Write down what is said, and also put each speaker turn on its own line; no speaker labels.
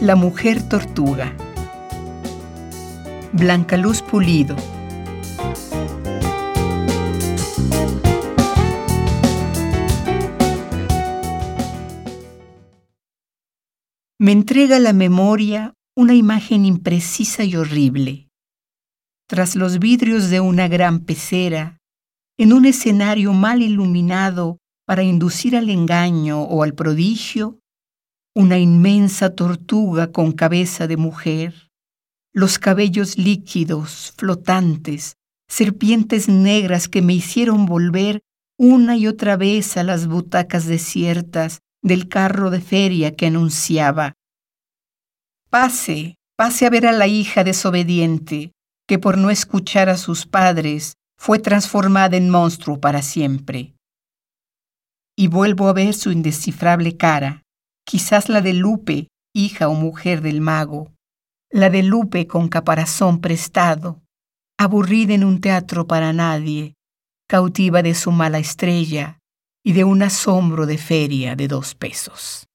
La mujer tortuga. Blanca Luz Pulido. Me entrega la memoria una imagen imprecisa y horrible. Tras los vidrios de una gran pecera, en un escenario mal iluminado para inducir al engaño o al prodigio, una inmensa tortuga con cabeza de mujer, los cabellos líquidos, flotantes, serpientes negras que me hicieron volver una y otra vez a las butacas desiertas del carro de feria que anunciaba. Pase, pase a ver a la hija desobediente, que por no escuchar a sus padres fue transformada en monstruo para siempre. Y vuelvo a ver su indescifrable cara, quizás la de Lupe, hija o mujer del mago, la de Lupe con caparazón prestado, aburrida en un teatro para nadie, cautiva de su mala estrella y de un asombro de feria de dos pesos.